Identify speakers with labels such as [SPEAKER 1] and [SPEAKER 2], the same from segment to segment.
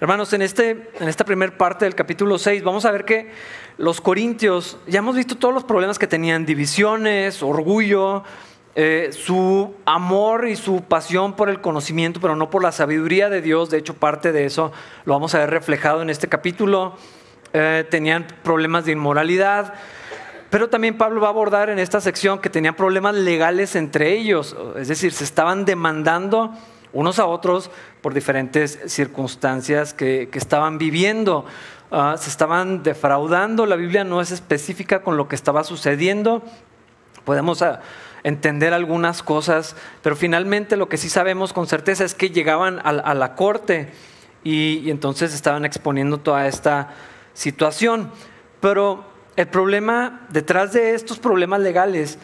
[SPEAKER 1] Hermanos, en, este, en esta primera parte del capítulo 6 vamos a ver que los corintios, ya hemos visto todos los problemas que tenían, divisiones, orgullo, eh, su amor y su pasión por el conocimiento, pero no por la sabiduría de Dios. De hecho, parte de eso lo vamos a ver reflejado en este capítulo. Eh, tenían problemas de inmoralidad, pero también Pablo va a abordar en esta sección que tenían problemas legales entre ellos, es decir, se estaban demandando unos a otros por diferentes circunstancias que, estaban viviendo. Ah, se estaban defraudando, la Biblia no es específica con lo que estaba sucediendo. Podemos ah, entender algunas cosas, pero finalmente lo que sí sabemos con certeza es que llegaban a, la corte y, entonces estaban exponiendo toda esta situación. Pero el problema detrás de estos problemas legales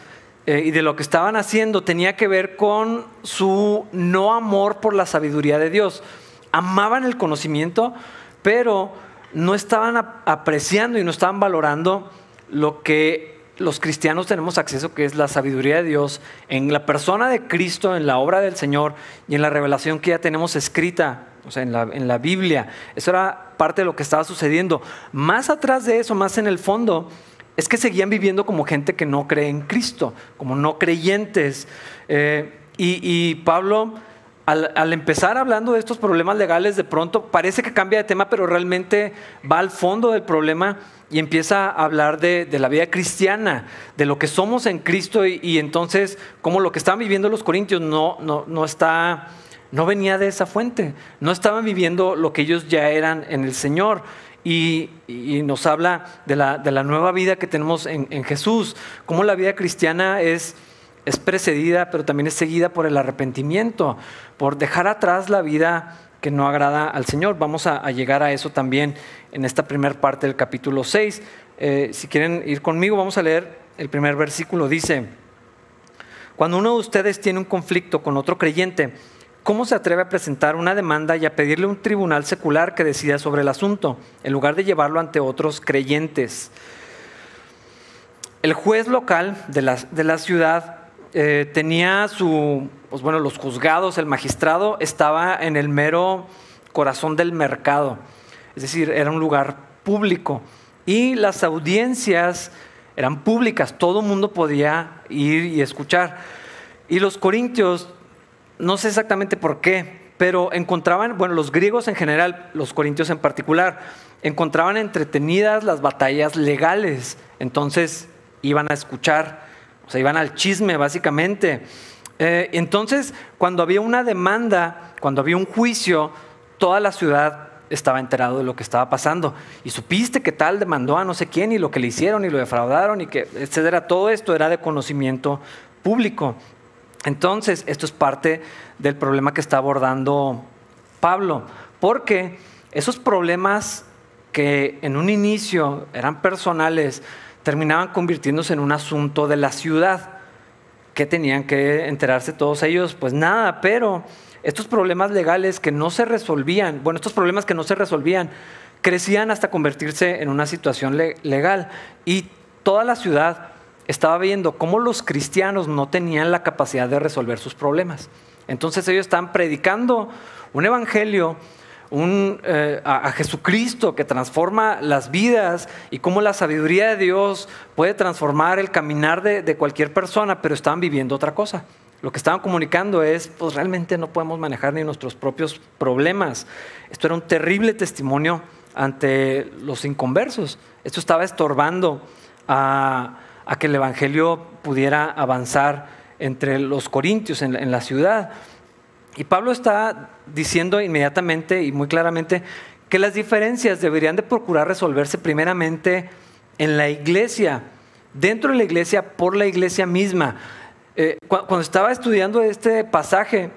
[SPEAKER 1] eh, y de lo que estaban haciendo tenía que ver con su no amor por la sabiduría de Dios. Amaban el conocimiento, pero no estaban apreciando y no estaban valorando lo que los cristianos tenemos acceso, que es la sabiduría de Dios, en la persona de Cristo, en la obra del Señor y en la revelación que ya tenemos escrita, o sea, en la, en la Biblia. Eso era parte de lo que estaba sucediendo. Más atrás de eso, más en el fondo, es que seguían viviendo como gente que no cree en Cristo, como no creyentes. Eh, y, Pablo, al, empezar hablando de estos problemas legales, de pronto parece que cambia de tema, pero realmente va al fondo del problema y empieza a hablar de, la vida cristiana, de lo que somos en Cristo. Y, entonces como lo que estaban viviendo los corintios no, no, no, está, no venía de esa fuente, no estaban viviendo lo que ellos ya eran en el Señor y, nos habla de la, nueva vida que tenemos en, Jesús, cómo la vida cristiana es, es precedida, pero también es seguida por el arrepentimiento, por dejar atrás la vida que no agrada al Señor. Vamos a, llegar a eso también en esta primera parte del capítulo 6. Eh, si quieren ir conmigo, vamos a leer el primer versículo. Dice, cuando uno de ustedes tiene un conflicto con otro creyente, ¿Cómo se atreve a presentar una demanda y a pedirle a un tribunal secular que decida sobre el asunto, en lugar de llevarlo ante otros creyentes? El juez local de la, de la ciudad eh, tenía su, pues bueno, los juzgados, el magistrado estaba en el mero corazón del mercado, es decir, era un lugar público y las audiencias eran públicas, todo el mundo podía ir y escuchar. Y los corintios no sé exactamente por qué, pero encontraban, bueno, los griegos en general, los corintios en particular, encontraban entretenidas las batallas legales. Entonces iban a escuchar, o sea, iban al chisme básicamente. Eh, entonces, cuando había una demanda, cuando había un juicio, toda la ciudad estaba enterado de lo que estaba pasando. Y supiste que tal demandó a no sé quién y lo que le hicieron y lo defraudaron y que, etcétera. Todo esto era de conocimiento público. Entonces, esto es parte del problema que está abordando Pablo, porque esos problemas que en un inicio eran personales, terminaban convirtiéndose en un asunto de la ciudad. ¿Qué tenían que enterarse todos ellos? Pues nada, pero estos problemas legales que no se resolvían, bueno, estos problemas que no se resolvían, crecían hasta convertirse en una situación legal. Y toda la ciudad estaba viendo cómo los cristianos no tenían la capacidad de resolver sus problemas. Entonces ellos están predicando un evangelio eh, a, Jesucristo que transforma las vidas y cómo la sabiduría de Dios puede transformar el caminar de, cualquier persona, pero estaban viviendo otra cosa. Lo que estaban comunicando es, pues realmente no podemos manejar ni nuestros propios problemas. Esto era un terrible testimonio ante los inconversos. Esto estaba estorbando a a que el Evangelio pudiera avanzar entre los corintios en la, ciudad. Y Pablo está diciendo inmediatamente y muy claramente que las diferencias deberían de procurar resolverse primeramente en la iglesia, dentro de la iglesia, por la iglesia misma. Eh, cuando estaba estudiando este pasaje,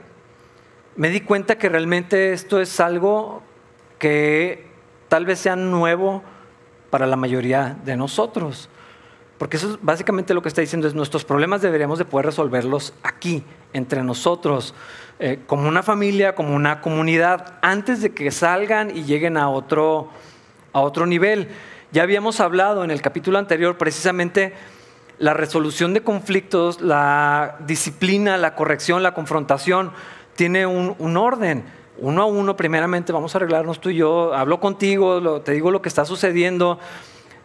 [SPEAKER 1] me di cuenta que realmente esto es algo que tal vez sea nuevo para la mayoría de nosotros. Porque eso es básicamente lo que está diciendo es nuestros problemas deberíamos de poder resolverlos aquí, entre nosotros, eh, como una familia, como una comunidad, antes de que salgan y lleguen a otro, a otro nivel. Ya habíamos hablado en el capítulo anterior precisamente la resolución de conflictos, la disciplina, la corrección, la confrontación, tiene un, orden. uno a uno, primeramente vamos a arreglarnos tú y yo, hablo contigo, te digo lo que está sucediendo.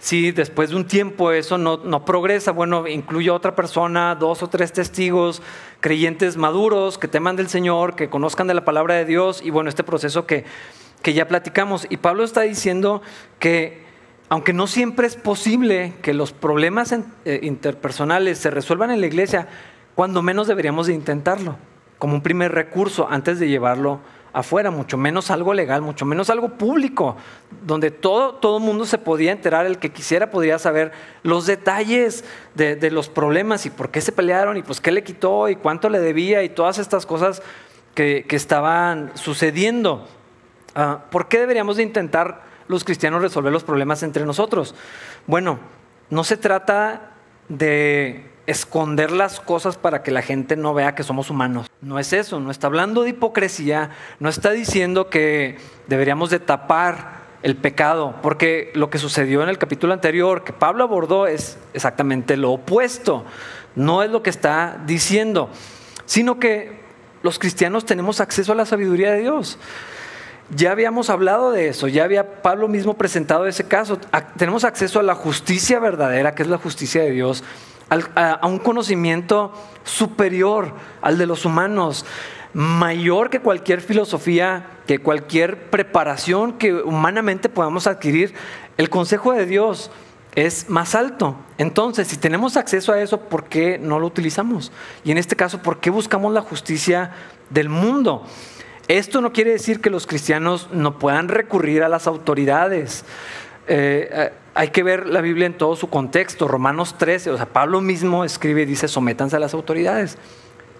[SPEAKER 1] Si después de un tiempo eso no, no progresa, bueno, incluye a otra persona, dos o tres testigos, creyentes maduros que teman del Señor, que conozcan de la palabra de Dios y bueno, este proceso que, que ya platicamos. Y Pablo está diciendo que aunque no siempre es posible que los problemas eh, interpersonales se resuelvan en la iglesia, cuando menos deberíamos de intentarlo, como un primer recurso antes de llevarlo afuera, mucho menos algo legal, mucho menos algo público, donde todo todo mundo se podía enterar, el que quisiera podría saber los detalles de, los problemas y por qué se pelearon y pues qué le quitó y cuánto le debía y todas estas cosas que, estaban sucediendo. Ah, ¿Por qué deberíamos de intentar los cristianos resolver los problemas entre nosotros? Bueno, no se trata de esconder las cosas para que la gente no vea que somos humanos. No es eso, no está hablando de hipocresía, no está diciendo que deberíamos de tapar el pecado, porque lo que sucedió en el capítulo anterior que Pablo abordó es exactamente lo opuesto, no es lo que está diciendo, sino que los cristianos tenemos acceso a la sabiduría de Dios. Ya habíamos hablado de eso, ya había Pablo mismo presentado ese caso. Tenemos acceso a la justicia verdadera, que es la justicia de Dios a, un conocimiento superior al de los humanos, mayor que cualquier filosofía, que cualquier preparación que humanamente podamos adquirir. El consejo de Dios es más alto. Entonces, si tenemos acceso a eso, ¿por qué no lo utilizamos? Y en este caso, ¿por qué buscamos la justicia del mundo? Esto no quiere decir que los cristianos no puedan recurrir a las autoridades. Eh, eh, hay que ver la Biblia en todo su contexto. Romanos 13, o sea, Pablo mismo escribe y dice, sométanse a las autoridades.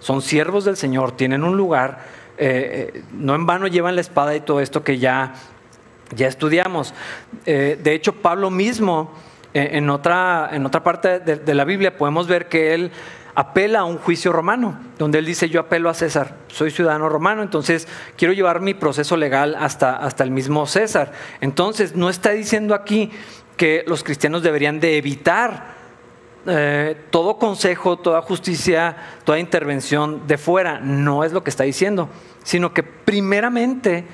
[SPEAKER 1] Son siervos del Señor, tienen un lugar, eh, no en vano llevan la espada y todo esto que ya, ya estudiamos. de hecho, Pablo mismo, en, otra, en otra parte de la Biblia, podemos ver que él apela a un juicio romano, donde él dice, yo apelo a César, soy ciudadano romano, entonces quiero llevar mi proceso legal hasta, hasta el mismo César. Entonces, no está diciendo aquí que los cristianos deberían de evitar eh, todo consejo, toda justicia, toda intervención de fuera, no es lo que está diciendo, sino que primeramente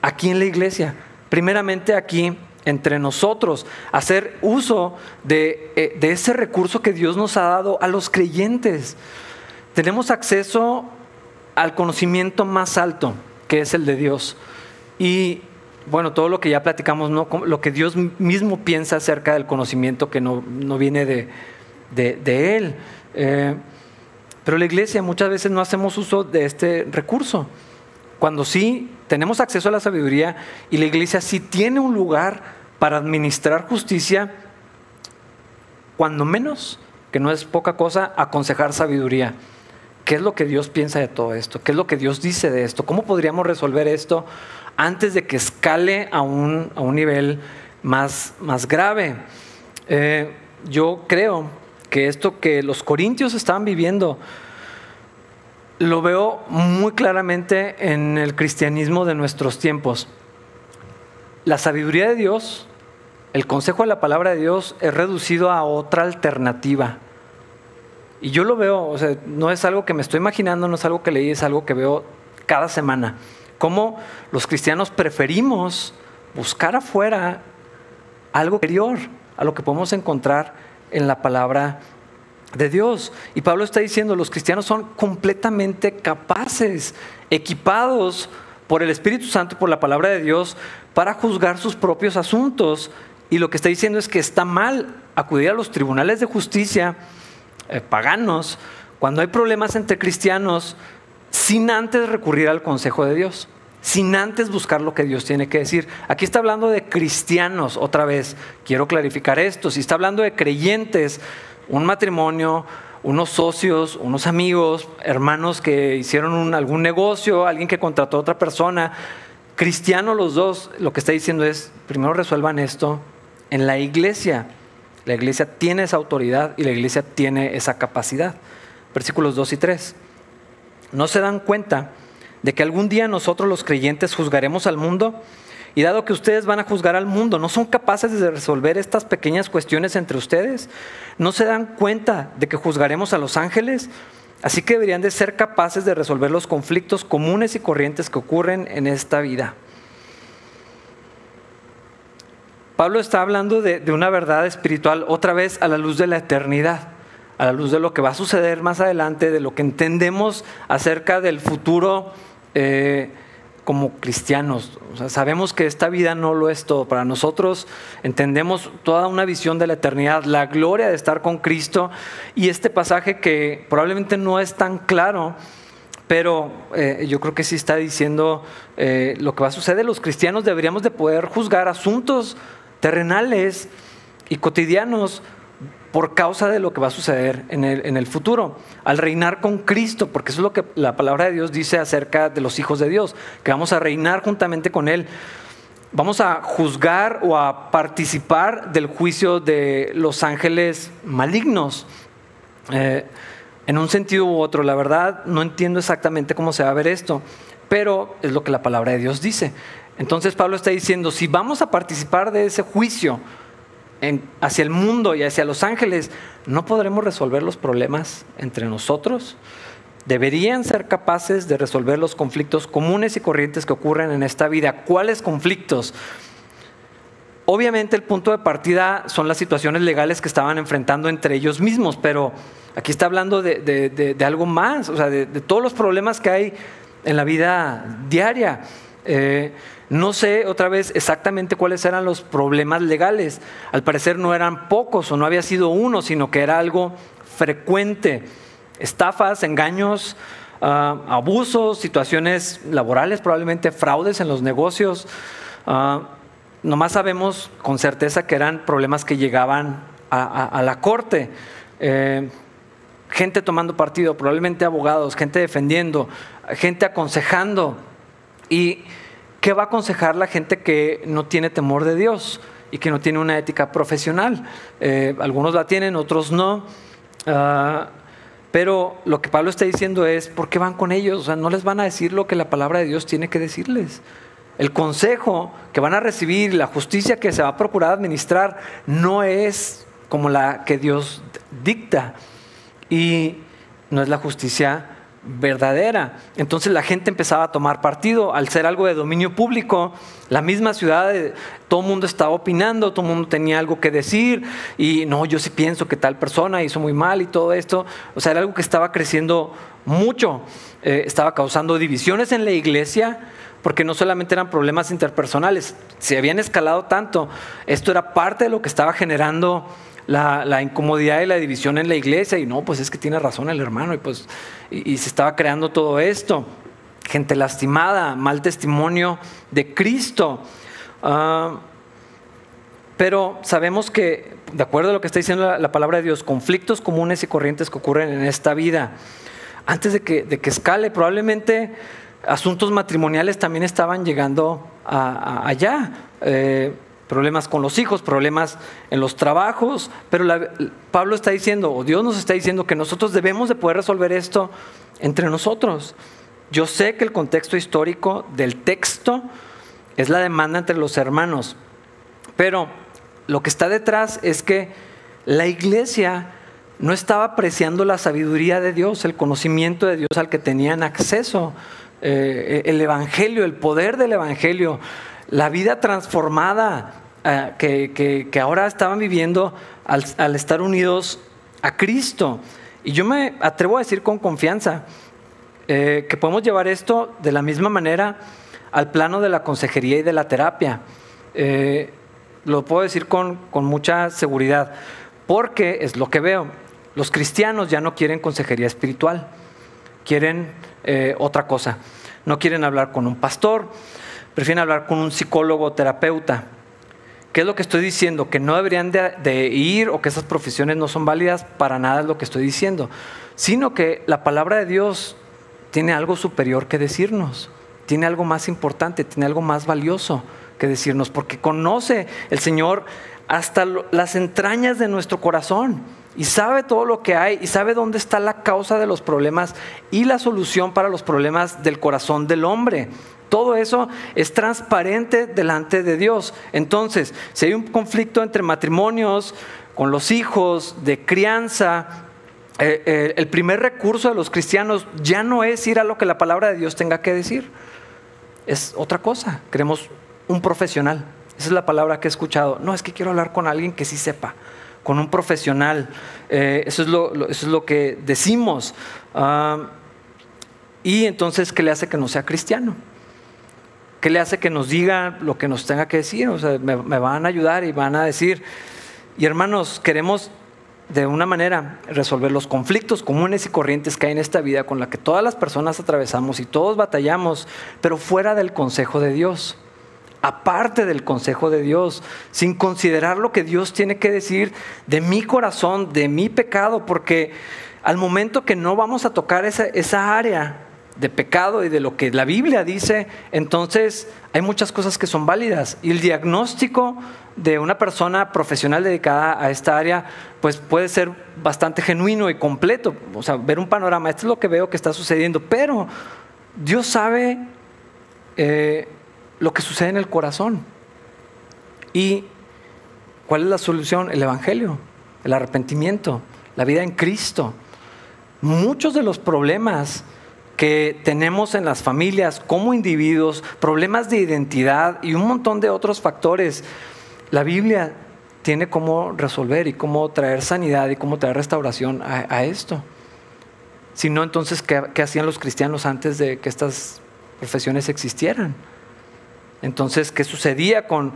[SPEAKER 1] aquí en la iglesia, primeramente aquí entre nosotros, hacer uso eh, de, ese recurso que Dios nos ha dado a los creyentes. Tenemos acceso al conocimiento más alto, que es el de Dios. Y bueno, todo lo que ya platicamos, ¿no? lo que Dios mismo piensa acerca del conocimiento que no, viene de, Él. Eh, pero la iglesia muchas veces no hacemos uso de este recurso. Cuando sí tenemos acceso a la sabiduría y la iglesia sí tiene un lugar para administrar justicia, cuando menos, que no es poca cosa, aconsejar sabiduría. ¿Qué es lo que Dios piensa de todo esto? ¿Qué es lo que Dios dice de esto? ¿Cómo podríamos resolver esto antes de que escale a un, a un nivel más, más grave? Eh, yo creo que esto que los corintios estaban viviendo lo veo muy claramente en el cristianismo de nuestros tiempos. La sabiduría de Dios, el consejo de la palabra de Dios es reducido a otra alternativa. Y yo lo veo, o sea, no es algo que me estoy imaginando, no es algo que leí, es algo que veo cada semana. Cómo los cristianos preferimos buscar afuera algo superior a lo que podemos encontrar en la palabra de Dios. Y Pablo está diciendo, los cristianos son completamente capaces, equipados por el Espíritu Santo y por la palabra de Dios para juzgar sus propios asuntos. Y lo que está diciendo es que está mal acudir a los tribunales de justicia eh, paganos cuando hay problemas entre cristianos sin antes recurrir al consejo de Dios, sin antes buscar lo que Dios tiene que decir. Aquí está hablando de cristianos, otra vez, quiero clarificar esto, si está hablando de creyentes, un matrimonio, unos socios, unos amigos, hermanos que hicieron algún negocio, alguien que contrató a otra persona, cristianos los dos, lo que está diciendo es, primero resuelvan esto en la iglesia. La iglesia tiene esa autoridad y la iglesia tiene esa capacidad. Versículos 2 y 3. ¿No se dan cuenta de que algún día nosotros los creyentes juzgaremos al mundo? Y dado que ustedes van a juzgar al mundo, ¿no son capaces de resolver estas pequeñas cuestiones entre ustedes? ¿No se dan cuenta de que juzgaremos a los ángeles? Así que deberían de ser capaces de resolver los conflictos comunes y corrientes que ocurren en esta vida. Pablo está hablando de, una verdad espiritual otra vez a la luz de la eternidad, a la luz de lo que va a suceder más adelante, de lo que entendemos acerca del futuro eh, como cristianos. sabemos que esta vida no lo es todo. Para nosotros entendemos toda una visión de la eternidad, la gloria de estar con Cristo y este pasaje que probablemente no es tan claro, pero eh, yo creo que sí está diciendo eh, lo que va a suceder. Los cristianos deberíamos de poder juzgar asuntos terrenales y cotidianos por causa de lo que va a suceder en el, futuro, al reinar con Cristo, porque eso es lo que la palabra de Dios dice acerca de los hijos de Dios, que vamos a reinar juntamente con Él. Vamos a juzgar o a participar del juicio de los ángeles malignos. Eh, en un sentido u otro, la verdad no entiendo exactamente cómo se va a ver esto, pero es lo que la palabra de Dios dice. Entonces Pablo está diciendo, si vamos a participar de ese juicio, hacia el mundo y hacia los ángeles, ¿no podremos resolver los problemas entre nosotros? Deberían ser capaces de resolver los conflictos comunes y corrientes que ocurren en esta vida. ¿Cuáles conflictos? Obviamente el punto de partida son las situaciones legales que estaban enfrentando entre ellos mismos, pero aquí está hablando de, algo más, o sea, de, todos los problemas que hay en la vida diaria. Eh, no sé otra vez exactamente cuáles eran los problemas legales. Al parecer no eran pocos o no había sido uno, sino que era algo frecuente. Estafas, engaños, ah, abusos, situaciones laborales, probablemente fraudes en los negocios. Uh, nomás sabemos con certeza que eran problemas que llegaban a, la corte. Eh, gente tomando partido, probablemente abogados, gente defendiendo, gente aconsejando. Y ¿Qué va a aconsejar la gente que no tiene temor de Dios y que no tiene una ética profesional? Eh, algunos la tienen, otros no. Ah, pero lo que Pablo está diciendo es, ¿por qué van con ellos? O sea, no les van a decir lo que la palabra de Dios tiene que decirles. El consejo que van a recibir, la justicia que se va a procurar administrar, no es como la que Dios dicta. Y no es la justicia verdadera. Entonces la gente empezaba a tomar partido al ser algo de dominio público. La misma ciudad, eh, todo el mundo estaba opinando, todo el mundo tenía algo que decir y no, yo sí pienso que tal persona hizo muy mal y todo esto. O sea, era algo que estaba creciendo mucho, eh, estaba causando divisiones en la iglesia porque no solamente eran problemas interpersonales, se habían escalado tanto, esto era parte de lo que estaba generando la, incomodidad y la división en la iglesia y no, pues es que tiene razón el hermano y pues y, se estaba creando todo esto. Gente lastimada, mal testimonio de Cristo. Ah, pero sabemos que, de acuerdo a lo que está diciendo la, palabra de Dios, conflictos comunes y corrientes que ocurren en esta vida, antes de que, de que escale, probablemente asuntos matrimoniales también estaban llegando allá. Eh, problemas con los hijos, problemas en los trabajos, pero Pablo está diciendo, o Dios nos está diciendo que nosotros debemos de poder resolver esto entre nosotros. Yo sé que el contexto histórico del texto es la demanda entre los hermanos, pero lo que está detrás es que la iglesia no estaba apreciando la sabiduría de Dios, el conocimiento de Dios al que tenían acceso, eh, el Evangelio, el poder del Evangelio, la vida transformada eh, que, ahora estaban viviendo al, estar unidos a Cristo. Y yo me atrevo a decir con confianza eh, que podemos llevar esto de la misma manera al plano de la consejería y de la terapia. Eh, lo puedo decir con, mucha seguridad, porque es lo que veo. Los cristianos ya no quieren consejería espiritual, quieren otra cosa. No quieren hablar con un pastor, prefieren hablar con un psicólogo terapeuta. ¿Qué es lo que estoy diciendo? Que no deberían de, ir o que esas profesiones no son válidas, para nada es lo que estoy diciendo, sino que la palabra de Dios tiene algo superior que decirnos, tiene algo más importante, tiene algo más valioso que decirnos, porque conoce el Señor hasta las entrañas de nuestro corazón y sabe todo lo que hay y sabe dónde está la causa de los problemas y la solución para los problemas del corazón del hombre. Todo eso es transparente delante de Dios. Entonces, si hay un conflicto entre matrimonios, con los hijos, de crianza, eh, eh, el primer recurso de los cristianos ya no es ir a lo que la palabra de Dios tenga que decir. Es otra cosa. Queremos un profesional. Esa es la palabra que he escuchado. No, es que quiero hablar con alguien que sí sepa, con un profesional. Eh, eso, es lo, que decimos. Ah, y entonces, ¿qué le hace que no sea cristiano? ¿Qué le hace que nos diga lo que nos tenga que decir? O sea, me, van a ayudar y van a decir. Y hermanos, queremos de una manera resolver los conflictos comunes y corrientes que hay en esta vida con la que todas las personas atravesamos y todos batallamos, pero fuera del consejo de Dios, aparte del consejo de Dios, sin considerar lo que Dios tiene que decir de mi corazón, de mi pecado, porque al momento que no vamos a tocar esa, esa área, de pecado y de lo que la Biblia dice, entonces hay muchas cosas que son válidas. Y el diagnóstico de una persona profesional dedicada a esta área, pues puede ser bastante genuino y completo. O sea, ver un panorama, esto es lo que veo que está sucediendo, pero Dios sabe eh, lo que sucede en el corazón. ¿Y cuál es la solución? El Evangelio, el arrepentimiento, la vida en Cristo. Muchos de los problemas que tenemos en las familias como individuos, problemas de identidad y un montón de otros factores, la Biblia tiene cómo resolver y cómo traer sanidad y cómo traer restauración a, esto. Si no, entonces, ¿qué, ¿qué, hacían los cristianos antes de que estas profesiones existieran? Entonces, ¿qué sucedía con,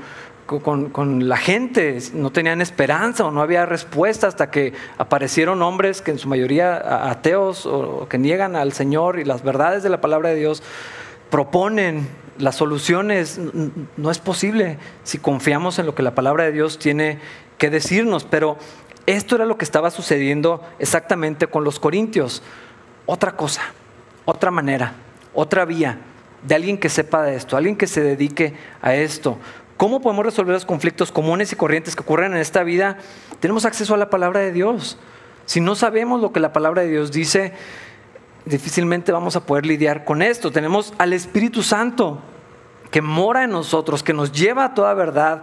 [SPEAKER 1] con, la gente, no tenían esperanza o no había respuesta hasta que aparecieron hombres que en su mayoría ateos o que niegan al Señor y las verdades de la palabra de Dios proponen las soluciones. No es posible si confiamos en lo que la palabra de Dios tiene que decirnos, pero esto era lo que estaba sucediendo exactamente con los corintios. Otra cosa, otra manera, otra vía de alguien que sepa de esto, alguien que se dedique a esto. ¿Cómo podemos resolver los conflictos comunes y corrientes que ocurren en esta vida? Tenemos acceso a la palabra de Dios. Si no sabemos lo que la palabra de Dios dice, difícilmente vamos a poder lidiar con esto. Tenemos al Espíritu Santo que mora en nosotros, que nos lleva a toda verdad,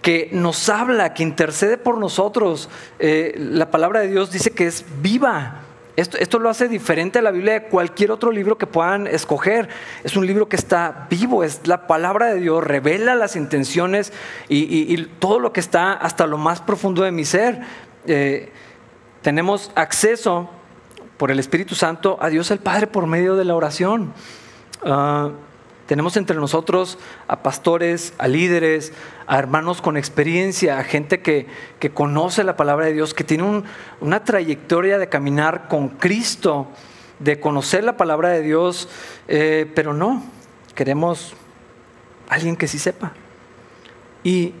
[SPEAKER 1] que nos habla, que intercede por nosotros. Eh, la palabra de Dios dice que es viva, esto, lo hace diferente a la Biblia de cualquier otro libro que puedan escoger. Es un libro que está vivo, es la palabra de Dios, revela las intenciones y, todo lo que está hasta lo más profundo de mi ser. Eh, tenemos acceso por el Espíritu Santo a Dios el Padre por medio de la oración. Ah, tenemos entre nosotros a pastores, a líderes, a hermanos con experiencia, a gente que, conoce la palabra de Dios, que tiene una trayectoria de caminar con Cristo, de conocer la palabra de Dios, eh, pero no, queremos alguien que sí sepa. Y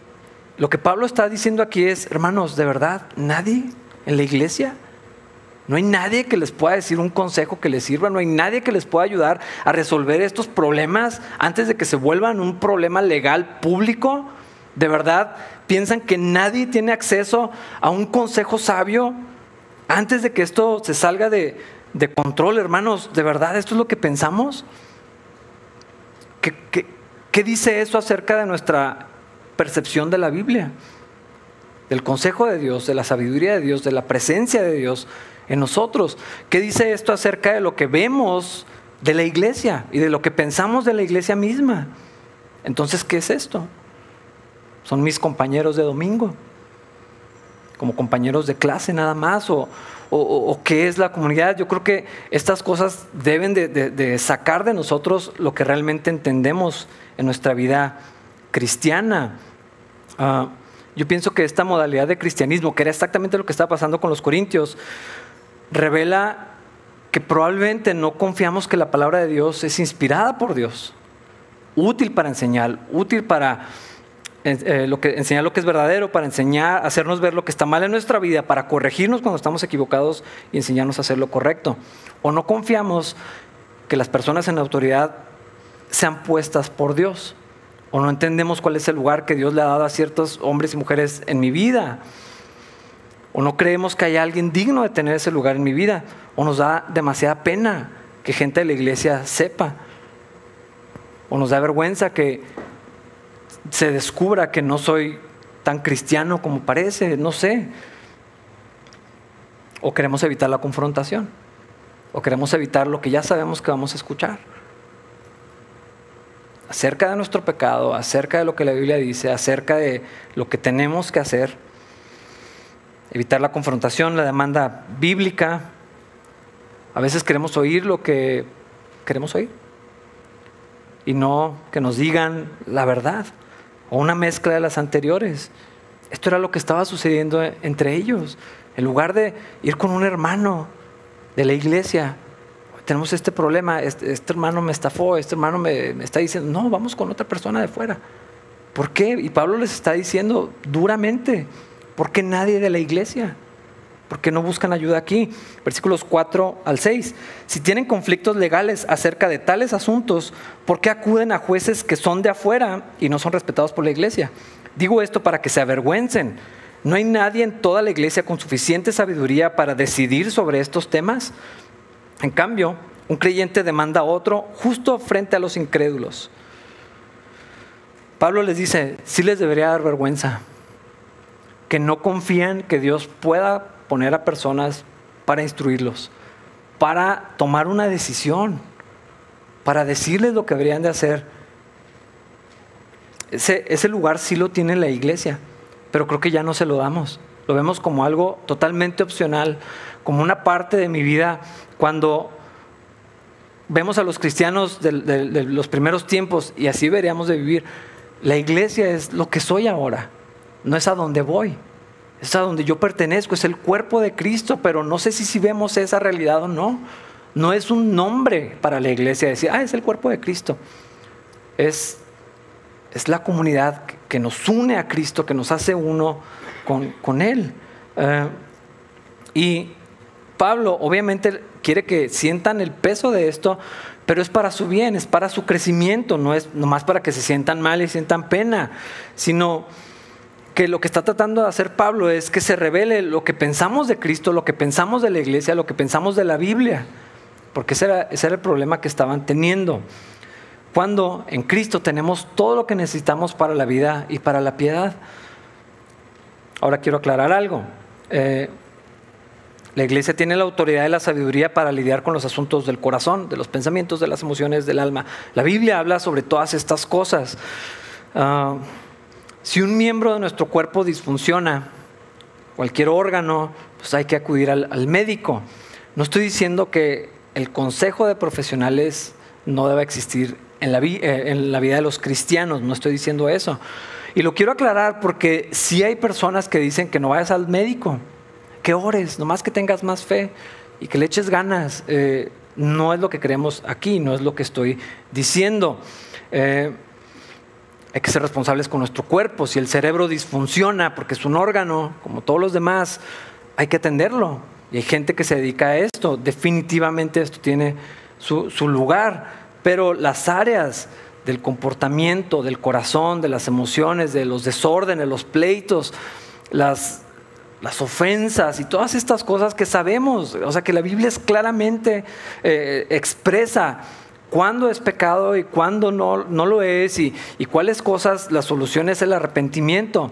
[SPEAKER 1] lo que Pablo está diciendo aquí es, hermanos, de verdad, nadie en la iglesia no hay nadie que les pueda decir un consejo que les sirva, no hay nadie que les pueda ayudar a resolver estos problemas antes de que se vuelvan un problema legal público. ¿De verdad piensan que nadie tiene acceso a un consejo sabio antes de que esto se salga de, control, hermanos? ¿De verdad esto es lo que pensamos? qué dice eso acerca de nuestra percepción de la Biblia? Del consejo de Dios, de la sabiduría de Dios, de la presencia de Dios en nosotros. ¿Qué dice esto acerca de lo que vemos de la iglesia y de lo que pensamos de la iglesia misma? Entonces, ¿qué es esto? ¿Son mis compañeros de domingo? ¿Como compañeros de clase nada más? ¿O, qué es la comunidad? Yo creo que estas cosas deben de, sacar de nosotros lo que realmente entendemos en nuestra vida cristiana. Ah, yo pienso que esta modalidad de cristianismo, que era exactamente lo que estaba pasando con los corintios, revela que probablemente no confiamos que la palabra de Dios es inspirada por Dios, útil para enseñar, útil para eh, que, enseñar lo que es verdadero, para enseñar, hacernos ver lo que está mal en nuestra vida, para corregirnos cuando estamos equivocados y enseñarnos a hacer lo correcto. O no confiamos que las personas en autoridad sean puestas por Dios. O no entendemos cuál es el lugar que Dios le ha dado a ciertos hombres y mujeres en mi vida o no creemos que haya alguien digno de tener ese lugar en mi vida, o nos da demasiada pena que gente de la iglesia sepa, o nos da vergüenza que se descubra que no soy tan cristiano como parece, no sé. o queremos evitar la confrontación, o queremos evitar lo que ya sabemos que vamos a escuchar. Acerca de nuestro pecado, acerca de lo que la Biblia dice, acerca de lo que tenemos que hacer. Evitar la confrontación, la demanda bíblica. A veces queremos oír lo que queremos oír y no que nos digan la verdad o una mezcla de las anteriores. Esto era lo que estaba sucediendo entre ellos. En lugar de ir con un hermano de la iglesia, tenemos este problema, este, hermano me estafó, este hermano me, está diciendo, no, vamos con otra persona de fuera. ¿Por qué? Y Pablo les está diciendo duramente, ¿por qué nadie de la iglesia? ¿Por qué no buscan ayuda aquí? Versículos 4 al 6. Si tienen conflictos legales acerca de tales asuntos, ¿por qué acuden a jueces que son de afuera y no son respetados por la iglesia? Digo esto para que se avergüencen. ¿No hay nadie en toda la iglesia con suficiente sabiduría para decidir sobre estos temas? En cambio, un creyente demanda a otro justo frente a los incrédulos. Pablo les dice, sí les debería dar vergüenza, que no confían que Dios pueda poner a personas para instruirlos, para tomar una decisión, para decirles lo que deberían de hacer. Ese, lugar sí lo tiene la iglesia, pero creo que ya no se lo damos. Lo vemos como algo totalmente opcional, como una parte de mi vida cuando vemos a los cristianos de, de, de, los primeros tiempos y así deberíamos de vivir. La iglesia es lo que soy ahora, no es a donde voy es a donde yo pertenezco, es el cuerpo de Cristo, pero no sé si, si vemos esa realidad o no. No es un nombre para la iglesia decir, ah, es el cuerpo de Cristo. Es, es la comunidad que nos une a Cristo, que nos hace uno con, con Él. Uh, y Pablo obviamente quiere que sientan el peso de esto, pero es para su bien, es para su crecimiento, no es nomás para que se sientan mal y sientan pena, sino que lo que está tratando de hacer Pablo es que se revele lo que pensamos de Cristo, lo que pensamos de la iglesia, lo que pensamos de la Biblia, porque ese era, ese era el problema que estaban teniendo. Cuando en Cristo tenemos todo lo que necesitamos para la vida y para la piedad. Ahora quiero aclarar algo. Eh, la iglesia tiene la autoridad y la sabiduría para lidiar con los asuntos del corazón, de los pensamientos, de las emociones, del alma. La Biblia habla sobre todas estas cosas. Uh, si un miembro de nuestro cuerpo disfunciona, cualquier órgano, pues hay que acudir al, médico. No estoy diciendo que el consejo de profesionales no deba existir en la, eh, en la, vida de los cristianos, no estoy diciendo eso. Y lo quiero aclarar porque sí hay personas que dicen que no vayas al médico, que ores, nomás que tengas más fe y que le eches ganas. Eh, no es lo que queremos aquí, no es lo que estoy diciendo. Eh, hay que ser responsables con nuestro cuerpo. Si el cerebro disfunciona porque es un órgano, como todos los demás, hay que atenderlo. Y hay gente que se dedica a esto. Definitivamente esto tiene su, lugar. Pero las áreas del comportamiento, del corazón, de las emociones, de los desórdenes, los pleitos, las, las ofensas y todas estas cosas que sabemos, o sea que la Biblia es claramente eh, expresa cuándo es pecado y cuándo no, no lo es y, y, cuáles cosas, la solución es el arrepentimiento.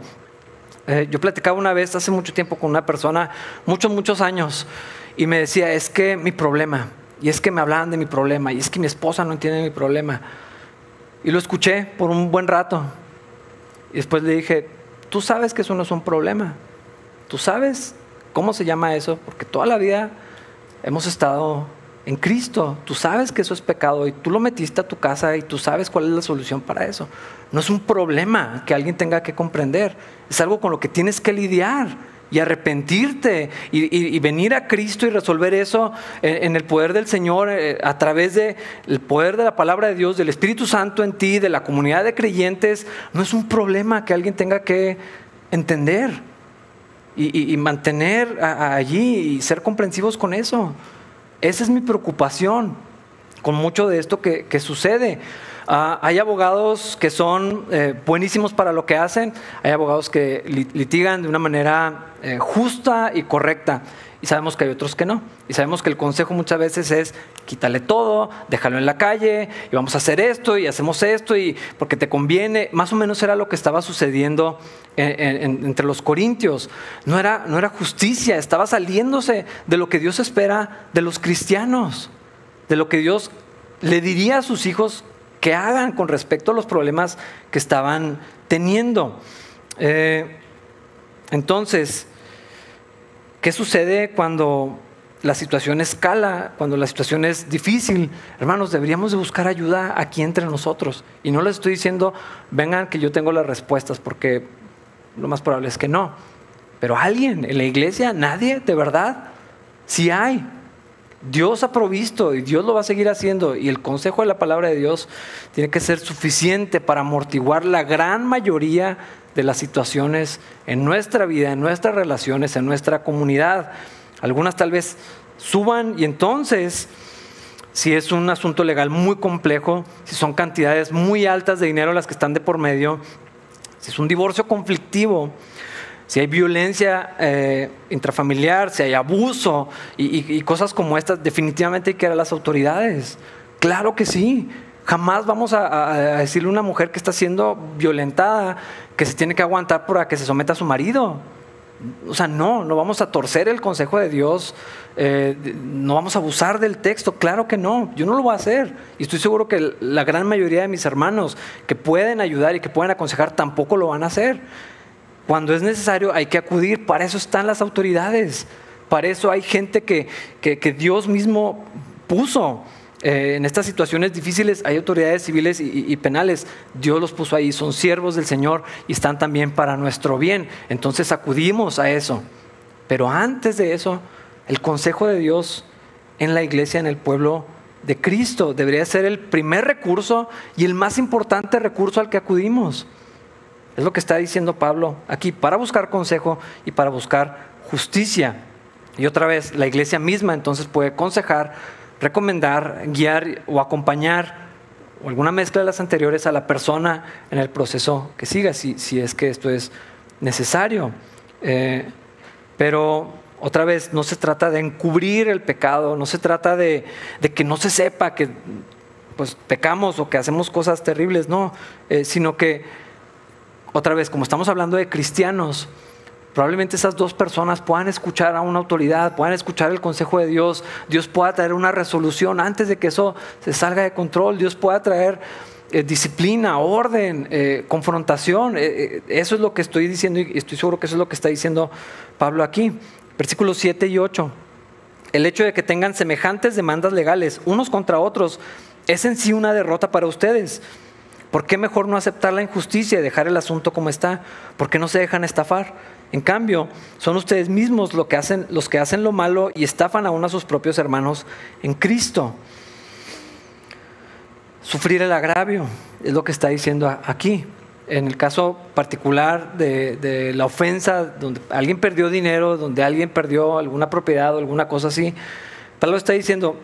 [SPEAKER 1] Eh, yo platicaba una vez hace mucho tiempo con una persona, muchos, muchos años, y me decía, es que mi problema, y es que me hablaban de mi problema, y es que mi esposa no entiende mi problema. Y lo escuché por un buen rato. Y después le dije, tú sabes que eso no es un problema. Tú sabes cómo se llama eso, porque toda la vida hemos estado en Cristo. Tú sabes que eso es pecado y tú lo metiste a tu casa y tú sabes cuál es la solución para eso. No es un problema que alguien tenga que comprender, es algo con lo que tienes que lidiar y arrepentirte y, venir a Cristo y resolver eso en, el poder del Señor eh, a través del poder de la palabra de Dios, del Espíritu Santo en ti, de la comunidad de creyentes. No es un problema que alguien tenga que entender y, mantener allí y ser comprensivos con eso. Esa es mi preocupación con mucho de esto que, que sucede. Uh, hay abogados que son eh, buenísimos para lo que hacen, hay abogados que litigan de una manera eh, justa y correcta. Y sabemos que hay otros que no. Y sabemos que el consejo muchas veces es quítale todo, déjalo en la calle y vamos a hacer esto y hacemos esto y porque te conviene. Más o menos era lo que estaba sucediendo entre los corintios. No era, no era justicia, estaba saliéndose de lo que Dios espera de los cristianos, de lo que Dios le diría a sus hijos que hagan con respecto a los problemas que estaban teniendo. Eh, entonces, ¿qué sucede cuando la situación escala, cuando la situación es difícil? Hermanos, deberíamos de buscar ayuda aquí entre nosotros. Y no les estoy diciendo, vengan que yo tengo las respuestas, porque lo más probable es que no. Pero alguien en la iglesia, nadie, de verdad, sí hay. Dios ha provisto y Dios lo va a seguir haciendo y el consejo de la palabra de Dios tiene que ser suficiente para amortiguar la gran mayoría de las situaciones en nuestra vida, en nuestras relaciones, en nuestra comunidad. Algunas tal vez suban y entonces, si es un asunto legal muy complejo, si son cantidades muy altas de dinero las que están de por medio, si es un divorcio conflictivo, si hay violencia eh, intrafamiliar, si hay abuso y, cosas como estas, definitivamente hay que ir a las autoridades. Claro que sí. Jamás vamos a, decirle a una mujer que está siendo violentada que se tiene que aguantar para que se someta a su marido. O sea, no, no vamos a torcer el consejo de Dios, eh, no vamos a abusar del texto, claro que no, yo no lo voy a hacer. Y estoy seguro que la gran mayoría de mis hermanos que pueden ayudar y que pueden aconsejar tampoco lo van a hacer. Cuando es necesario hay que acudir, para eso están las autoridades, para eso hay gente que, Dios mismo puso. Eh, en estas situaciones difíciles hay autoridades civiles y, penales. Dios los puso ahí, son siervos del Señor y están también para nuestro bien. Entonces acudimos a eso. Pero antes de eso, el consejo de Dios en la iglesia, en el pueblo de Cristo, debería ser el primer recurso y el más importante recurso al que acudimos. Es lo que está diciendo Pablo aquí, para buscar consejo y para buscar justicia. Y otra vez, la iglesia misma entonces puede aconsejar, recomendar, guiar o acompañar o alguna mezcla de las anteriores a la persona en el proceso que siga, si, si es que esto es necesario. Eh, pero otra vez, no se trata de encubrir el pecado, no se trata de, que no se sepa que pues, pecamos o que hacemos cosas terribles, no, eh, sino que otra vez, como estamos hablando de cristianos, probablemente esas dos personas puedan escuchar a una autoridad, puedan escuchar el consejo de Dios, Dios pueda traer una resolución antes de que eso se salga de control, Dios pueda traer eh, disciplina, orden, eh, confrontación. Eh, eso es lo que estoy diciendo y estoy seguro que eso es lo que está diciendo Pablo aquí. Versículos 7 y 8. El hecho de que tengan semejantes demandas legales unos contra otros es en sí una derrota para ustedes ¿Por qué mejor no aceptar la injusticia y dejar el asunto como está? ¿Por qué no se dejan estafar? En cambio, son ustedes mismos los que hacen, lo malo y estafan aún a sus propios hermanos en Cristo. Sufrir el agravio es lo que está diciendo aquí. En el caso particular de, de la ofensa, donde alguien perdió dinero, donde alguien perdió alguna propiedad o alguna cosa así, Pablo está diciendo,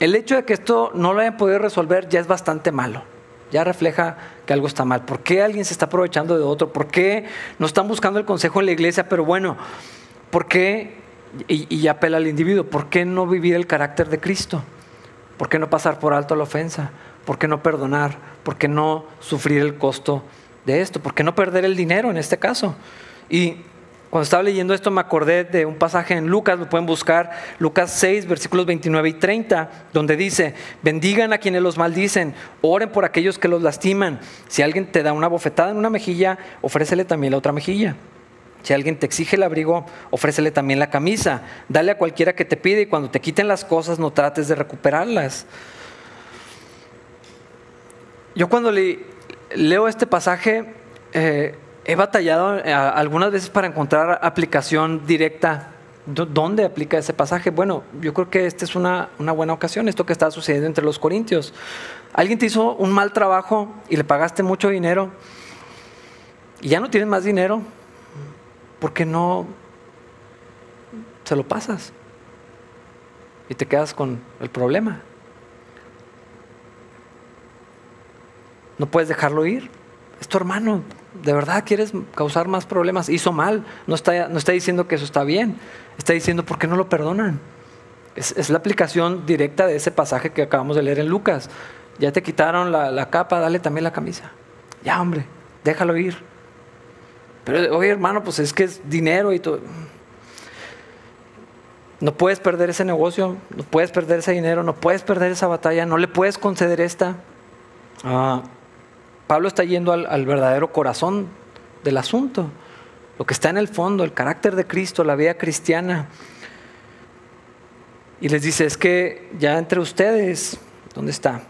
[SPEAKER 1] el hecho de que esto no lo hayan podido resolver ya es bastante malo ya refleja que algo está mal. ¿Por qué alguien se está aprovechando de otro? ¿Por qué no están buscando el consejo en la iglesia? Pero bueno, ¿por qué? Y, apela al individuo, ¿por qué no vivir el carácter de Cristo? ¿Por qué no pasar por alto la ofensa? ¿Por qué no perdonar? ¿Por qué no sufrir el costo de esto? ¿Por qué no perder el dinero en este caso? Y cuando estaba leyendo esto me acordé de un pasaje en Lucas, lo pueden buscar, Lucas 6, versículos 29 y 30, donde dice, bendigan a quienes los maldicen, oren por aquellos que los lastiman. Si alguien te da una bofetada en una mejilla, ofrécele también la otra mejilla. Si alguien te exige el abrigo, ofrécele también la camisa. Dale a cualquiera que te pide y cuando te quiten las cosas no trates de recuperarlas. Yo cuando leo este pasaje, eh, he batallado eh, algunas veces para encontrar aplicación directa. ¿Dónde aplica ese pasaje? Bueno, yo creo que esta es una, buena ocasión, esto que está sucediendo entre los corintios. Alguien te hizo un mal trabajo y le pagaste mucho dinero y ya no tienes más dinero. ¿Por qué no se lo pasas? Y te quedas con el problema. No puedes dejarlo ir. Es tu hermano ¿De verdad quieres causar más problemas? Hizo mal. No está, no está diciendo que eso está bien. Está diciendo, ¿por qué no lo perdonan? Es, la aplicación directa de ese pasaje que acabamos de leer en Lucas. Ya te quitaron la, la capa, dale también la camisa. Ya, hombre, déjalo ir. Pero, oye, hermano, pues es que es dinero y todo. No puedes perder ese negocio, no puedes perder ese dinero, no puedes perder esa batalla, no le puedes conceder esta. Ah, Pablo está yendo al, verdadero corazón del asunto, lo que está en el fondo, el carácter de Cristo, la vida cristiana. Y les dice, es que ya entre ustedes, ¿dónde está?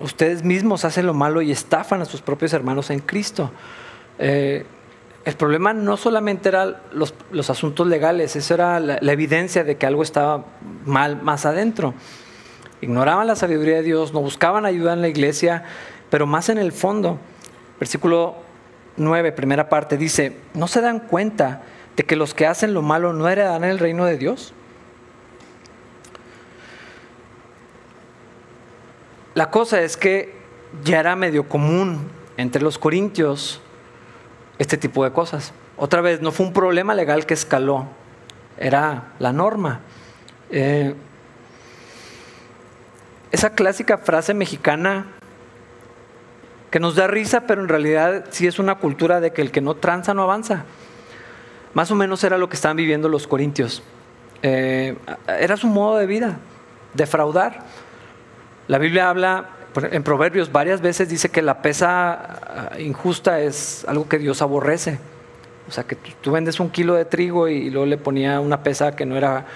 [SPEAKER 1] Ustedes mismos hacen lo malo y estafan a sus propios hermanos en Cristo. Eh, el problema no solamente eran los, asuntos legales, eso era la, evidencia de que algo estaba mal más adentro. Ignoraban la sabiduría de Dios, no buscaban ayuda en la iglesia, pero más en el fondo. Versículo 9, primera parte, dice, ¿no se dan cuenta de que los que hacen lo malo no heredan el reino de Dios? La cosa es que ya era medio común entre los corintios este tipo de cosas. Otra vez, no fue un problema legal que escaló, era la norma. Eh, esa clásica frase mexicana que nos da risa, pero en realidad sí es una cultura de que el que no tranza no avanza. Más o menos era lo que estaban viviendo los corintios. Eh, era su modo de vida, defraudar. La Biblia habla en Proverbios varias veces dice que la pesa ah, injusta es algo que Dios aborrece. O sea, que tú, vendes un kilo de trigo y, luego le ponía una pesa que no era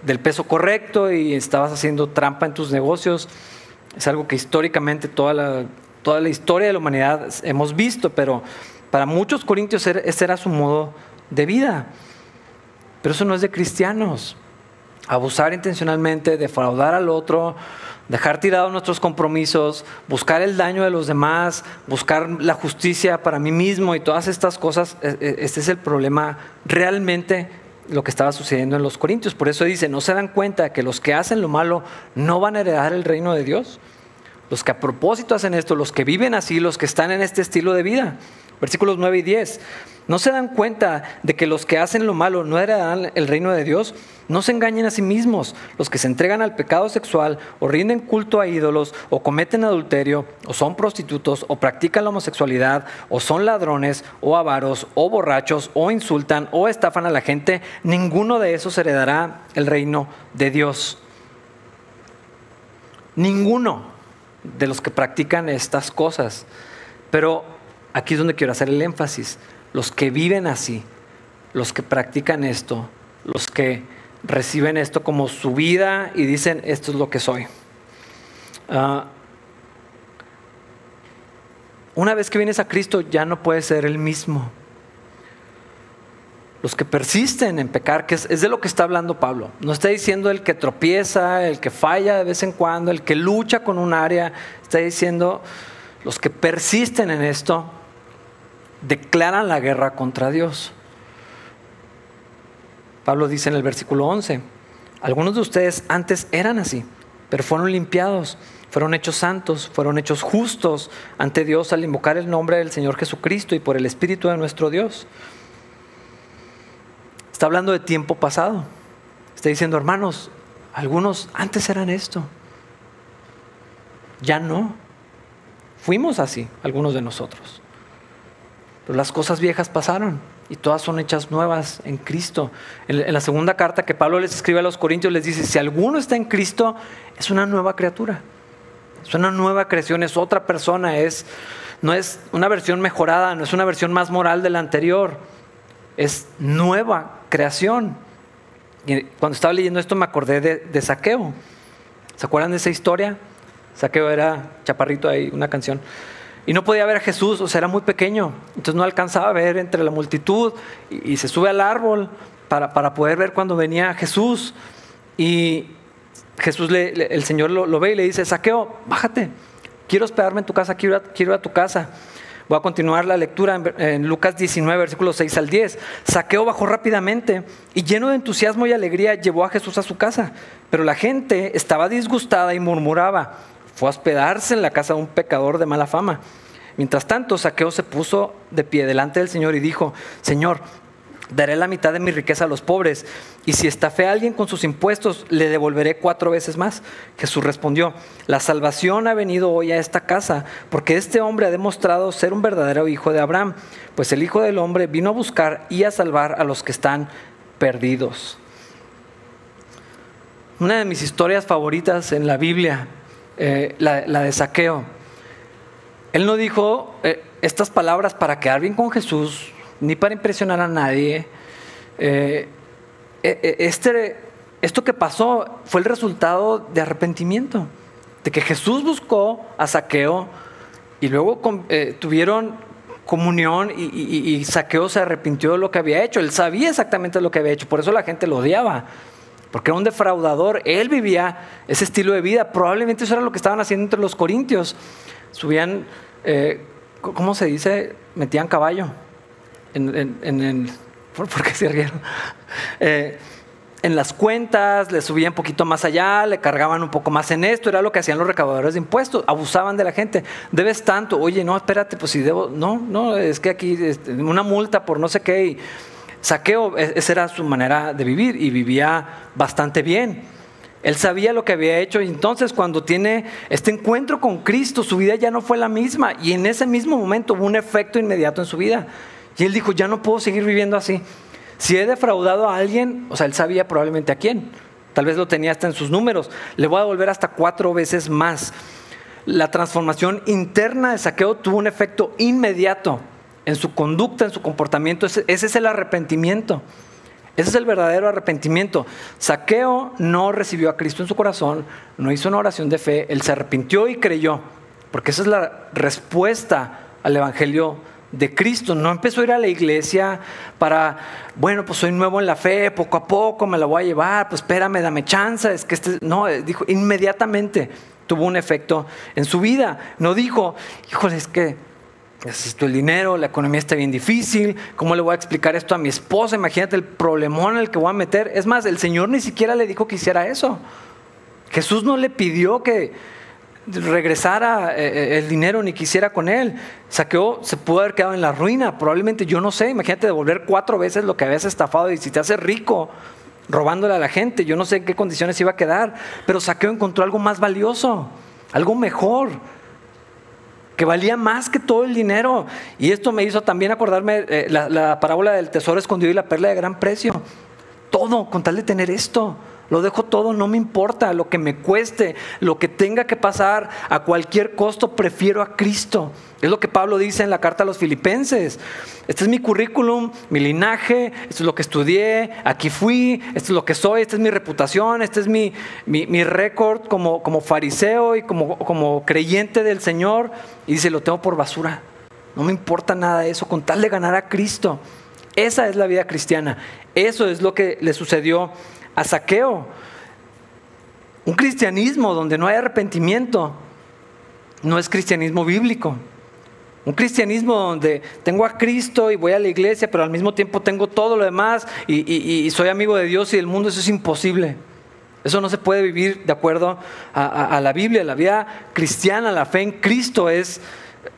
[SPEAKER 1] del peso correcto y estabas haciendo trampa en tus negocios. Es algo que históricamente toda la, toda la historia de la humanidad hemos visto, pero para muchos corintios ese era su modo de vida. Pero eso no es de cristianos. Abusar intencionalmente, defraudar al otro, dejar tirados nuestros compromisos, buscar el daño de los demás, buscar la justicia para mí mismo y todas estas cosas, e, e, este es el problema realmente lo que estaba sucediendo en los Corintios. Por eso dice, ¿no se dan cuenta que los que hacen lo malo no van a heredar el reino de Dios? Los que a propósito hacen esto, los que viven así, los que están en este estilo de vida. Versículos 9 y 10. ¿No se dan cuenta de que los que hacen lo malo no heredarán el reino de Dios? No se engañen a sí mismos. Los que se entregan al pecado sexual o rinden culto a ídolos o cometen adulterio o son prostitutos o practican la homosexualidad o son ladrones o avaros o borrachos o insultan o estafan a la gente, ninguno de esos heredará el reino de Dios. Ninguno de los que practican estas cosas. Pero aquí es donde quiero hacer el énfasis. Los que viven así, los que practican esto, los que reciben esto como su vida y dicen, esto es lo que soy. Ah, una vez que vienes a Cristo ya no puedes ser el mismo. Los que persisten en pecar, que es, de lo que está hablando Pablo. No está diciendo el que tropieza, el que falla de vez en cuando, el que lucha con un área. Está diciendo los que persisten en esto, declaran la guerra contra Dios. Pablo dice en el versículo 11, algunos de ustedes antes eran así, pero fueron limpiados, fueron hechos santos, fueron hechos justos ante Dios al invocar el nombre del Señor Jesucristo y por el Espíritu de nuestro Dios. Está hablando de tiempo pasado. Está diciendo, hermanos, algunos antes eran esto. Ya no. Fuimos así, algunos de nosotros. Pero las cosas viejas pasaron y todas son hechas nuevas en Cristo. En, la segunda carta que Pablo les escribe a los Corintios les dice, si alguno está en Cristo, es una nueva criatura. Es una nueva creación, es otra persona, es, no es una versión mejorada, no es una versión más moral de la anterior, es nueva creación. Cuando estaba leyendo esto me acordé de, Saqueo. ¿Se acuerdan de esa historia? Saqueo era chaparrito ahí, una canción. Y no podía ver a Jesús, o sea, era muy pequeño. Entonces no alcanzaba a ver entre la multitud y, se sube al árbol para, para, poder ver cuando venía Jesús. Y Jesús, le, el Señor lo, ve y le dice, saqueo, bájate, quiero hospedarme en tu casa, quiero, quiero ir a tu casa. Voy a continuar la lectura en, Lucas 19, versículos 6 al 10. Saqueo bajó rápidamente y lleno de entusiasmo y alegría llevó a Jesús a su casa. Pero la gente estaba disgustada y murmuraba fue a hospedarse en la casa de un pecador de mala fama. Mientras tanto, Saqueo se puso de pie delante del Señor y dijo, Señor, daré la mitad de mi riqueza a los pobres, y si estafé a alguien con sus impuestos, le devolveré cuatro veces más. Jesús respondió, la salvación ha venido hoy a esta casa, porque este hombre ha demostrado ser un verdadero hijo de Abraham, pues el Hijo del Hombre vino a buscar y a salvar a los que están perdidos. Una de mis historias favoritas en la Biblia, eh, la, de Saqueo. Él no dijo eh, estas palabras para quedar bien con Jesús, ni para impresionar a nadie. Eh, eh, eh, este, esto que pasó fue el resultado de arrepentimiento, de que Jesús buscó a Saqueo y luego tuvieron comunión y, y, Saqueo se arrepintió de lo que había hecho. Él sabía exactamente lo que había hecho, por eso la gente lo odiaba, porque era un defraudador. Él vivía ese estilo de vida. Probablemente eso era lo que estaban haciendo entre los corintios. Subían, ¿cómo se dice? Metían caballo en, ¿por, qué se rieron? Eh, en las cuentas, le subían un poquito más allá, le cargaban un poco más en esto, era lo que hacían los recaudadores de impuestos, abusaban de la gente. Debes tanto, oye, no, espérate, pues si debo, no, no, es que aquí este, una multa por no sé qué, y saqueo, e, esa era su manera de vivir y vivía bastante bien. Él sabía lo que había hecho y entonces cuando tiene este encuentro con Cristo, su vida ya no fue la misma y en ese mismo momento hubo un efecto inmediato en su vida. Y él dijo, ya no puedo seguir viviendo así. Si he defraudado a alguien, o sea, él sabía probablemente a quién. Tal vez lo tenía hasta en sus números. Le voy a devolver hasta cuatro veces más. La transformación interna de saqueo tuvo un efecto inmediato en su conducta, en su comportamiento. Ese, es el arrepentimiento. Ese es el verdadero arrepentimiento. Saqueo no recibió a Cristo en su corazón, no hizo una oración de fe, él se arrepintió y creyó, porque esa es la respuesta al Evangelio de Cristo. No empezó a ir a la iglesia para, bueno, pues soy nuevo en la fe, poco a poco me la voy a llevar, pues espérame, dame chance. Es que este, no, eh, dijo, inmediatamente tuvo un efecto en su vida. No dijo, híjole, es que necesito el dinero, la economía está bien difícil, ¿cómo le voy a explicar esto a mi esposa? Imagínate el problemón en el que voy a meter. Es más, el Señor ni siquiera le dijo que hiciera eso. Jesús no le pidió que, regresara eh, eh, el dinero ni quisiera con él. Saqueó, se pudo haber quedado en la ruina. Probablemente yo no sé. Imagínate devolver cuatro veces lo que habías estafado y si te hace rico robándole a la gente, yo no sé en qué condiciones iba a quedar. Pero Saqueo encontró algo más valioso, algo mejor, que valía más que todo el dinero. Y esto me hizo también acordarme eh, la, la parábola del tesoro escondido y la perla de gran precio. Todo con tal de tener esto. Lo dejo todo, no me importa lo que me cueste, lo que tenga que pasar, a cualquier costo prefiero a Cristo. Es lo que Pablo dice en la carta a los filipenses. Este es mi currículum, mi linaje, esto es lo que estudié, aquí fui, esto es lo que soy, esta es mi reputación, este es mi, mi, récord como, como fariseo y como, como creyente del Señor. Y dice, lo tengo por basura. No me importa nada de eso, con tal de ganar a Cristo. Esa es la vida cristiana. Eso es lo que le sucedió a saqueo. Un cristianismo donde no hay arrepentimiento no es cristianismo bíblico. Un cristianismo donde tengo a Cristo y voy a la iglesia, pero al mismo tiempo tengo todo lo demás y, soy amigo de Dios y del mundo, eso es imposible. Eso no se puede vivir de acuerdo a, la Biblia. La vida cristiana, la fe en Cristo es,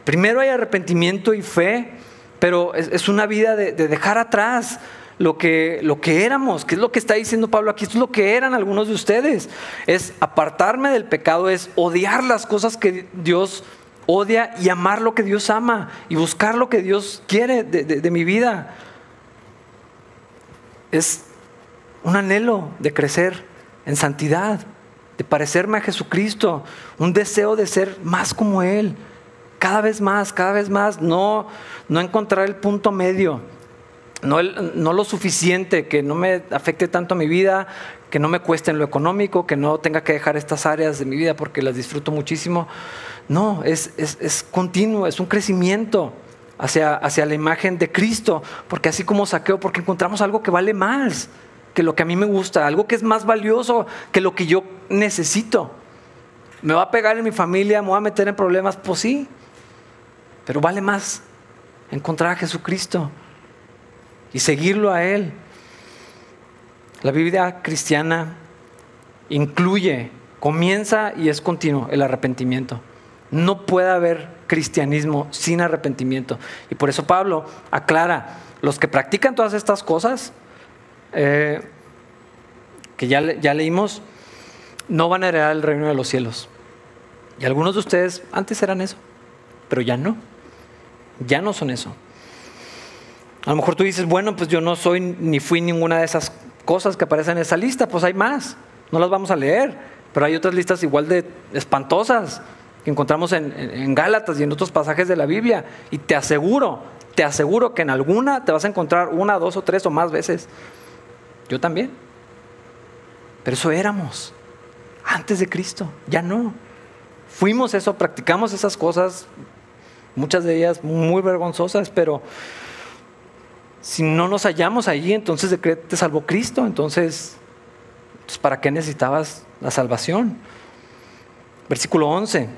[SPEAKER 1] primero hay arrepentimiento y fe, pero es, una vida de dejar atrás lo que, lo que éramos, que es lo que está diciendo Pablo aquí, esto es lo que eran algunos de ustedes. Es apartarme del pecado, es odiar las cosas que Dios odia y amar lo que Dios ama y buscar lo que Dios quiere de, de mi vida. Es un anhelo de crecer en santidad, de parecerme a Jesucristo, un deseo de ser más como Él, cada vez más, cada vez más, no, no encontrar el punto medio, no, no, lo suficiente, que no me afecte tanto a mi vida, que no me cueste en lo económico, que no tenga que dejar estas áreas de mi vida porque las disfruto muchísimo. No, es, es, continuo, es un crecimiento hacia, hacia la imagen de Cristo, porque así como saqueo, porque encontramos algo que vale más que lo que a mí me gusta, algo que es más valioso que lo que yo necesito. ¿Me va a pegar en mi familia? ¿Me va a meter en problemas? Pues sí, pero vale más encontrar a Jesucristo y seguirlo a Él. La vida cristiana incluye, comienza y es continuo el arrepentimiento. No puede haber cristianismo sin arrepentimiento. Y por eso Pablo aclara, los que practican todas estas cosas, eh, que ya, ya leímos, no van a heredar el reino de los cielos. Y algunos de ustedes antes eran eso, pero ya no. Ya no son eso. A lo mejor tú dices, bueno, pues yo no soy ni fui ninguna de esas cosas que aparecen en esa lista, pues hay más. No las vamos a leer, pero hay otras listas igual de espantosas que encontramos en, en Gálatas y en otros pasajes de la Biblia. Y te aseguro, te aseguro que en alguna te vas a encontrar una, dos o tres o más veces. Yo también. Pero eso éramos antes de Cristo, ya no. Fuimos eso, practicamos esas cosas, muchas de ellas muy vergonzosas, pero si no nos hallamos allí, entonces te salvó Cristo, entonces, pues, ¿para qué necesitabas la salvación? Versículo 11.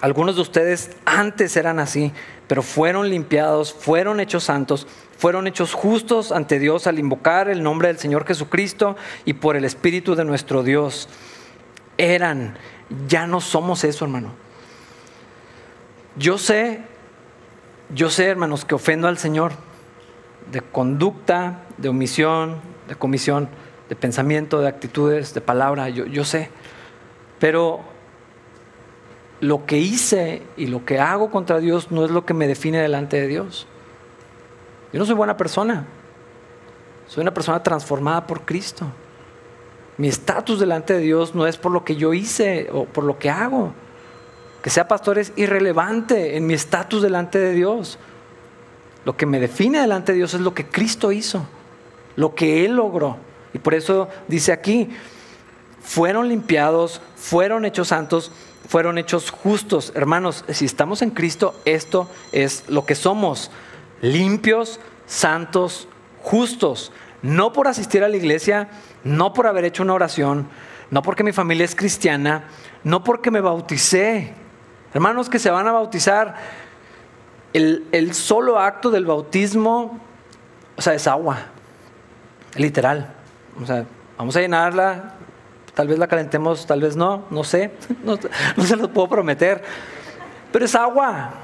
[SPEAKER 1] Algunos de ustedes antes eran así, pero fueron limpiados, fueron hechos santos, fueron hechos justos ante Dios al invocar el nombre del Señor Jesucristo y por el Espíritu de nuestro Dios. Eran, ya no somos eso, hermano. Yo sé, yo sé, hermanos, que ofendo al Señor de conducta, de omisión, de comisión, de pensamiento, de actitudes, de palabra, yo, yo sé. Pero lo que hice y lo que hago contra Dios no es lo que me define delante de Dios. Yo no soy buena persona. Soy una persona transformada por Cristo. Mi estatus delante de Dios no es por lo que yo hice o por lo que hago. Que sea pastor es irrelevante en mi estatus delante de Dios. Lo que me define delante de Dios es lo que Cristo hizo, lo que Él logró. Y por eso dice aquí, fueron limpiados, fueron hechos santos, fueron hechos justos. Hermanos, si estamos en Cristo, esto es lo que somos, limpios, santos, justos. No por asistir a la iglesia, no por haber hecho una oración, no porque mi familia es cristiana, no porque me bauticé. Hermanos que se van a bautizar, el, solo acto del bautismo, o sea, es agua, literal. O sea, vamos a llenarla, tal vez la calentemos, tal vez no, no sé, no, se los puedo prometer, pero es agua,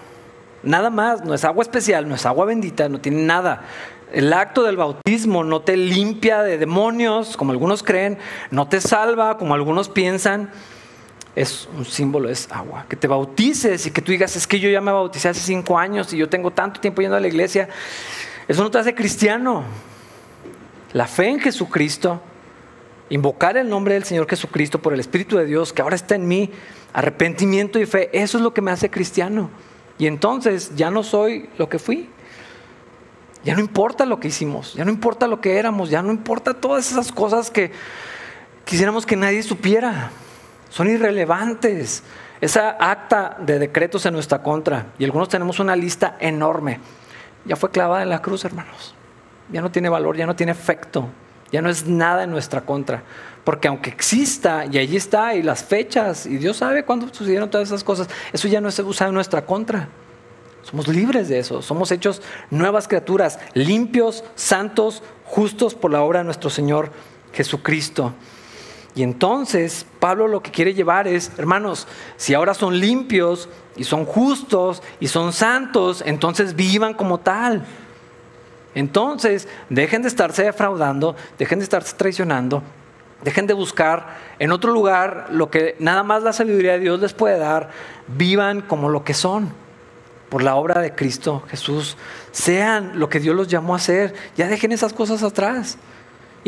[SPEAKER 1] nada más, no es agua especial, no es agua bendita, no tiene nada. El acto del bautismo no te limpia de demonios, como algunos creen, no te salva, como algunos piensan es un símbolo, es agua. Que te bautices y que tú digas, es que yo ya me bauticé hace cinco años y yo tengo tanto tiempo yendo a la iglesia. Eso no te hace cristiano. La fe en Jesucristo, invocar el nombre del Señor Jesucristo por el Espíritu de Dios que ahora está en mí, arrepentimiento y fe, eso es lo que me hace cristiano. Y entonces ya no soy lo que fui. Ya no importa lo que hicimos, ya no importa lo que éramos, ya no importa todas esas cosas que quisiéramos que nadie supiera son irrelevantes. Esa acta de decretos en nuestra contra, y algunos tenemos una lista enorme, ya fue clavada en la cruz, hermanos. Ya no tiene valor, ya no tiene efecto, ya no es nada en nuestra contra. Porque aunque exista, y allí está, y las fechas, y Dios sabe cuándo sucedieron todas esas cosas, eso ya no se usa en nuestra contra. Somos libres de eso, somos hechos nuevas criaturas, limpios, santos, justos por la obra de nuestro Señor Jesucristo. Y entonces Pablo lo que quiere llevar es, hermanos, si ahora son limpios y son justos y son santos, entonces vivan como tal. Entonces, dejen de estarse defraudando, dejen de estarse traicionando, dejen de buscar en otro lugar lo que nada más la sabiduría de Dios les puede dar, vivan como lo que son por la obra de Cristo Jesús. Sean lo que Dios los llamó a ser. Ya dejen esas cosas atrás.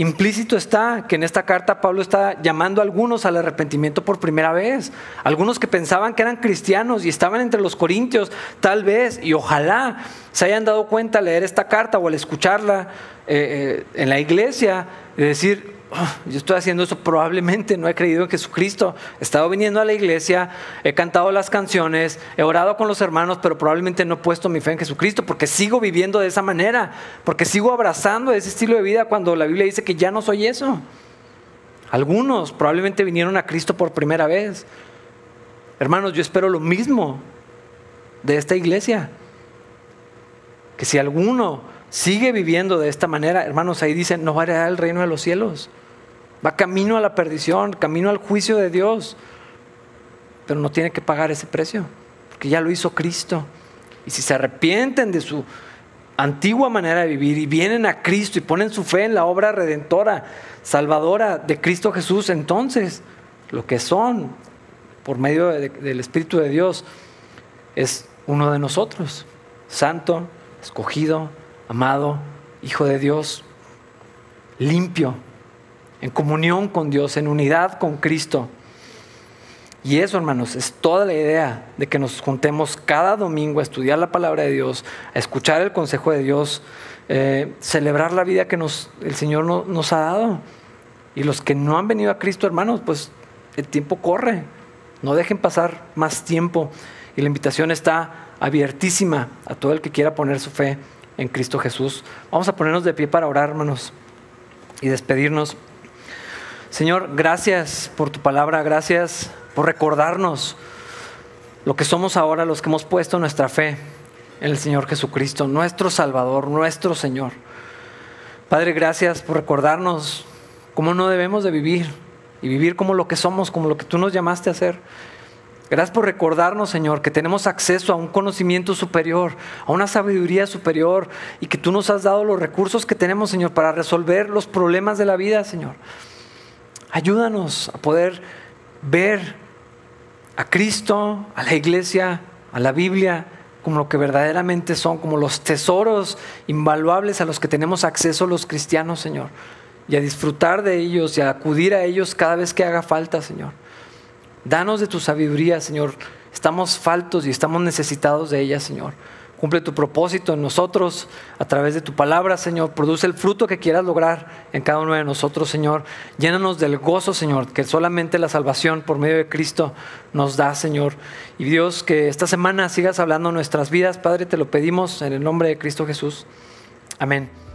[SPEAKER 1] Implícito está que en esta carta Pablo está llamando a algunos al arrepentimiento por primera vez. Algunos que pensaban que eran cristianos y estaban entre los corintios, tal vez, y ojalá se hayan dado cuenta al leer esta carta o al escucharla eh, eh, en la iglesia, de decir, Yo estoy haciendo eso, probablemente no he creído en Jesucristo. He estado viniendo a la iglesia, he cantado las canciones, he orado con los hermanos, pero probablemente no he puesto mi fe en Jesucristo porque sigo viviendo de esa manera, porque sigo abrazando ese estilo de vida cuando la Biblia dice que ya no soy eso. Algunos probablemente vinieron a Cristo por primera vez. Hermanos, yo espero lo mismo de esta iglesia. Que si alguno sigue viviendo de esta manera, hermanos, ahí dicen, no va a heredar el reino de los cielos. Va camino a la perdición, camino al juicio de Dios. Pero no tiene que pagar ese precio. porque ya lo hizo Cristo. Y si se arrepienten de su antigua manera de vivir y vienen a Cristo y ponen su fe en la obra redentora, salvadora de Cristo Jesús, entonces lo que son por medio del Espíritu de Dios es uno de nosotros, santo, escogido, amado, hijo de Dios, limpio, en comunión con Dios, en unidad con Cristo. Y eso, hermanos, es toda la idea de que nos juntemos cada domingo a estudiar la palabra de Dios, a escuchar el consejo de Dios, eh, celebrar la vida que nos, el Señor nos ha dado. Y los que no han venido a Cristo, hermanos, pues el tiempo corre. No dejen pasar más tiempo. Y la invitación está abiertísima a todo el que quiera poner su fe en Cristo Jesús. Vamos a ponernos de pie para orar, hermanos, y despedirnos. Señor, gracias por tu palabra, gracias por recordarnos lo que somos ahora, los que hemos puesto nuestra fe en el Señor Jesucristo, nuestro Salvador, nuestro Señor. Padre, gracias por recordarnos cómo no debemos de vivir y vivir como lo que somos, como lo que tú nos llamaste a hacer. Gracias por recordarnos, Señor, que tenemos acceso a un conocimiento superior, a una sabiduría superior y que tú nos has dado los recursos que tenemos, Señor, para resolver los problemas de la vida, Señor. Ayúdanos a poder ver a Cristo, a la iglesia, a la Biblia, como lo que verdaderamente son, como los tesoros invaluables a los que tenemos acceso los cristianos, Señor, y a disfrutar de ellos y a acudir a ellos cada vez que haga falta, Señor. Danos de tu sabiduría, Señor. Estamos faltos y estamos necesitados de ella, Señor. Cumple tu propósito en nosotros a través de tu palabra, Señor. Produce el fruto que quieras lograr en cada uno de nosotros, Señor. Llénanos del gozo, Señor, que solamente la salvación por medio de Cristo nos da, Señor. Y Dios, que esta semana sigas hablando nuestras vidas, Padre, te lo pedimos en el nombre de Cristo Jesús. Amén.